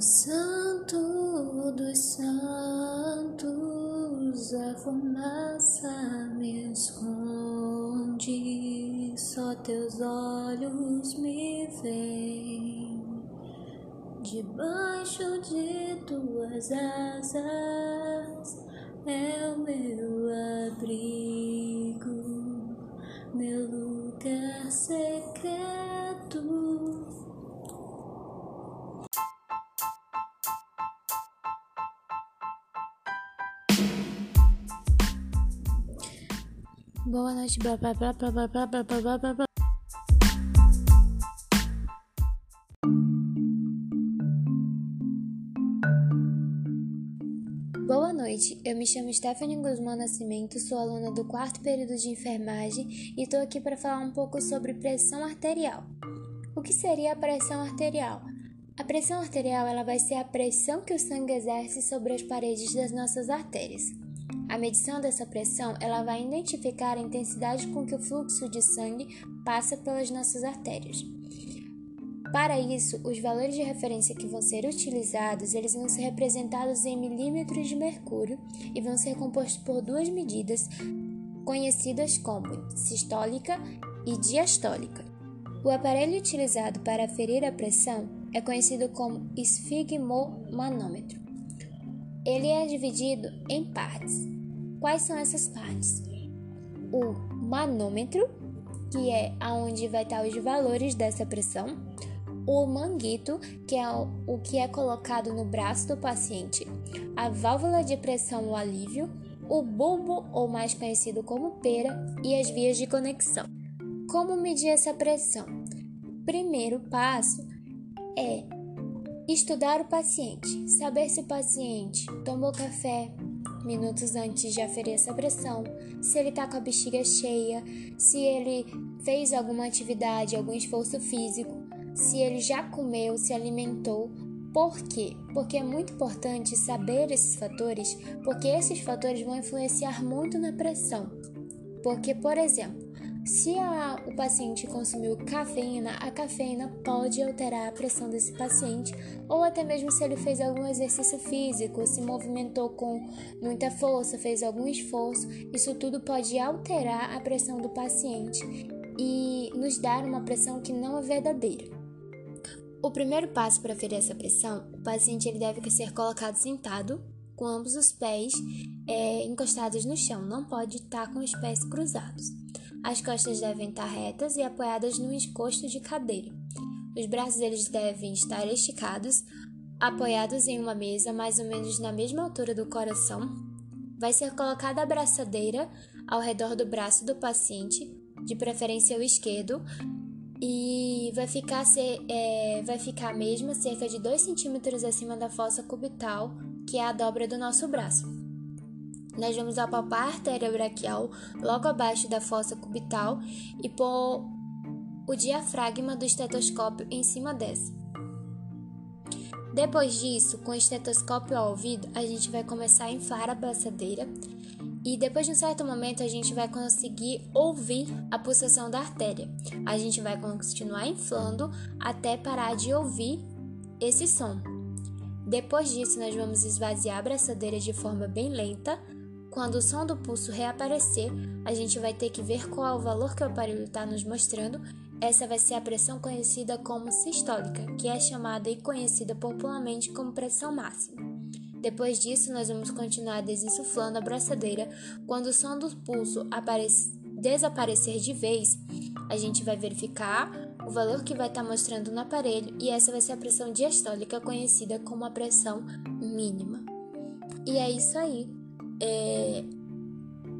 Santo dos santos, a fumaça me esconde, só teus olhos me veem. Debaixo de tuas asas é o meu Boa noite, blá blá blá blá blá blá blá blá blá blá. Boa noite, eu me chamo Stephanie Guzmão Nascimento, sou aluna do quarto período de enfermagem e estou aqui para falar um pouco sobre pressão arterial. O que seria a pressão arterial? A pressão arterial ela vai ser a pressão que o sangue exerce sobre as paredes das nossas artérias. A medição dessa pressão ela vai identificar a intensidade com que o fluxo de sangue passa pelas nossas artérias. Para isso, os valores de referência que vão ser utilizados, eles vão ser representados em milímetros de mercúrio e vão ser compostos por duas medidas conhecidas como sistólica e diastólica. O aparelho utilizado para aferir a pressão é conhecido como esfigmomanômetro. Ele é dividido em partes. Quais são essas partes? O manômetro, que é aonde vai estar os valores dessa pressão, o manguito, que é o que é colocado no braço do paciente, a válvula de pressão o alívio, o bulbo, ou mais conhecido como pera, e as vias de conexão. Como medir essa pressão? Primeiro passo é estudar o paciente, saber se o paciente tomou café, minutos antes de aferir essa pressão, se ele está com a bexiga cheia, se ele fez alguma atividade, algum esforço físico, se ele já comeu, se alimentou. Por quê? Porque é muito importante saber esses fatores, porque esses fatores vão influenciar muito na pressão. Porque, por exemplo, se a, o paciente consumiu cafeína, a cafeína pode alterar a pressão desse paciente, ou até mesmo se ele fez algum exercício físico, se movimentou com muita força, fez algum esforço, isso tudo pode alterar a pressão do paciente e nos dar uma pressão que não é verdadeira. O primeiro passo para ferir essa pressão, o paciente ele deve ser colocado sentado, com ambos os pés é, encostados no chão, não pode estar com os pés cruzados. As costas devem estar retas e apoiadas no encosto de cadeira. Os braços eles devem estar esticados, apoiados em uma mesa mais ou menos na mesma altura do coração. Vai ser colocada a braçadeira ao redor do braço do paciente, de preferência o esquerdo, e vai ficar, ser, é, vai ficar mesmo cerca de 2 centímetros acima da fossa cubital, que é a dobra do nosso braço. Nós vamos apalpar a artéria braquial logo abaixo da fossa cubital e pôr o diafragma do estetoscópio em cima dessa. Depois disso, com o estetoscópio ao ouvido, a gente vai começar a inflar a braçadeira e depois de um certo momento a gente vai conseguir ouvir a pulsação da artéria. A gente vai continuar inflando até parar de ouvir esse som. Depois disso, nós vamos esvaziar a braçadeira de forma bem lenta quando o som do pulso reaparecer, a gente vai ter que ver qual é o valor que o aparelho está nos mostrando. Essa vai ser a pressão conhecida como sistólica, que é chamada e conhecida popularmente como pressão máxima. Depois disso, nós vamos continuar desinsuflando a braçadeira. Quando o som do pulso desaparecer de vez, a gente vai verificar o valor que vai estar tá mostrando no aparelho e essa vai ser a pressão diastólica, conhecida como a pressão mínima. E é isso aí. É,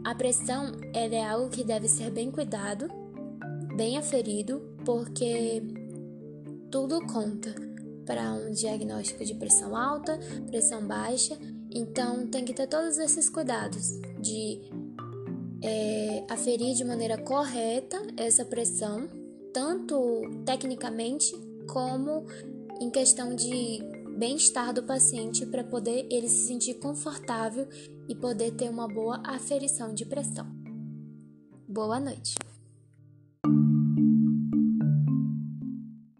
a pressão é algo que deve ser bem cuidado, bem aferido, porque tudo conta para um diagnóstico de pressão alta, pressão baixa. Então tem que ter todos esses cuidados de é, aferir de maneira correta essa pressão, tanto tecnicamente como em questão de bem-estar do paciente para poder ele se sentir confortável e poder ter uma boa aferição de pressão. Boa noite.